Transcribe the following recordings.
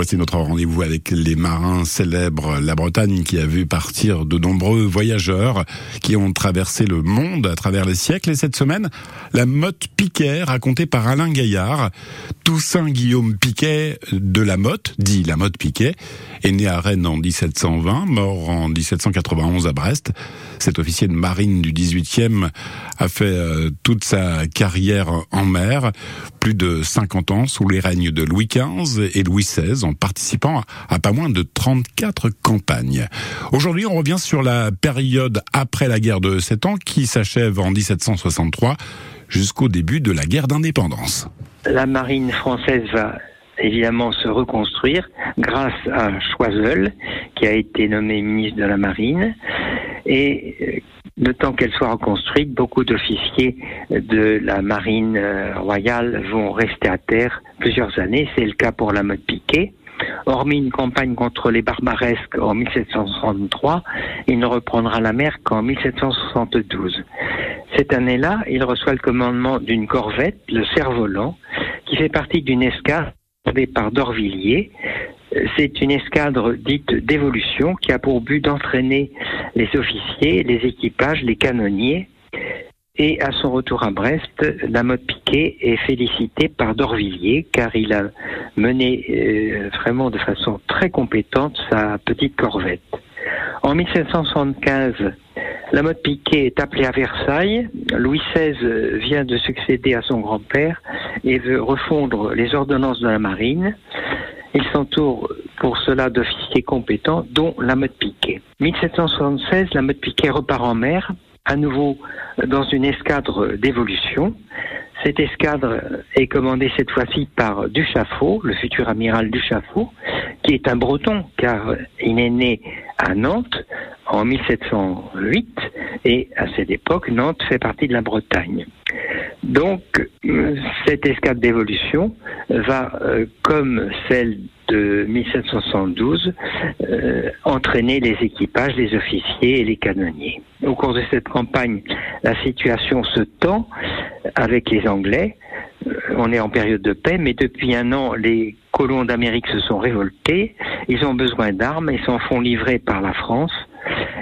Voici notre rendez-vous avec les marins célèbres. La Bretagne qui a vu partir de nombreux voyageurs qui ont traversé le monde à travers les siècles. Et cette semaine, la motte Piquet racontée par Alain Gaillard. Toussaint Guillaume Piquet de la Motte, dit la Motte Piquet, est né à Rennes en 1720, mort en 1791 à Brest. Cet officier de marine du 18e a fait euh, toute sa carrière en mer, plus de 50 ans sous les règnes de Louis XV et Louis XVI, en participant à pas moins de 34 campagnes. Aujourd'hui, on revient sur la période après la guerre de Sept Ans qui s'achève en 1763 jusqu'au début de la guerre d'indépendance. La marine française va évidemment se reconstruire grâce à Choiseul, qui a été nommé ministre de la Marine. Et euh, le temps qu'elle soit reconstruite, beaucoup d'officiers de la marine euh, royale vont rester à terre plusieurs années. C'est le cas pour la mode Piquet. Hormis une campagne contre les barbaresques en 1763, il ne reprendra la mer qu'en 1772. Cette année-là, il reçoit le commandement d'une corvette, le Cerf-Volant, qui fait partie d'une escadre par d'Orvilliers. C'est une escadre dite d'évolution qui a pour but d'entraîner les officiers, les équipages, les canonniers. Et à son retour à Brest, la mode Piquet est félicité par d'Orvilliers car il a mené euh, vraiment de façon très compétente sa petite corvette. En 1775, la mode Piquet est appelée à Versailles. Louis XVI vient de succéder à son grand-père et veut refondre les ordonnances de la marine. Il s'entoure pour cela d'officiers compétents, dont la mode Piquet. 1776, la mode Piquet repart en mer, à nouveau dans une escadre d'évolution. Cette escadre est commandée cette fois-ci par Duchaffaut, le futur amiral Duchaffaut, qui est un breton, car il est né à Nantes en 1708 et à cette époque, Nantes fait partie de la Bretagne. Donc, cette escadre d'évolution va, euh, comme celle de 1772, euh, entraîner les équipages, les officiers et les canonniers. Au cours de cette campagne, la situation se tend avec les Anglais. Euh, on est en période de paix, mais depuis un an, les colons d'Amérique se sont révoltés. Ils ont besoin d'armes et s'en font livrer par la France.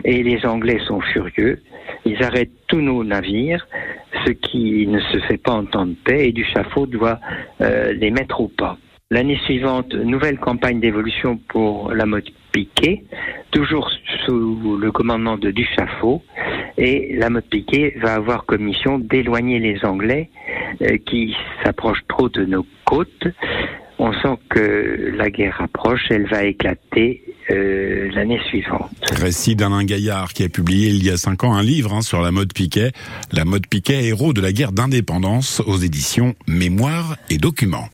Et les Anglais sont furieux. Ils arrêtent tous nos navires, ce qui ne se fait pas en temps de paix, et Duchaffaut doit euh, les mettre au pas. L'année suivante, nouvelle campagne d'évolution pour la mode Piquet, toujours sous le commandement de Duchaffaut, et la mode Piquet va avoir comme mission d'éloigner les Anglais euh, qui s'approchent trop de nos côtes. On sent que la guerre approche, elle va éclater euh, l'année suivante. Récit d'Alain Gaillard qui a publié il y a cinq ans un livre hein, sur la mode Piquet, la mode Piquet, héros de la guerre d'indépendance aux éditions Mémoire et Documents.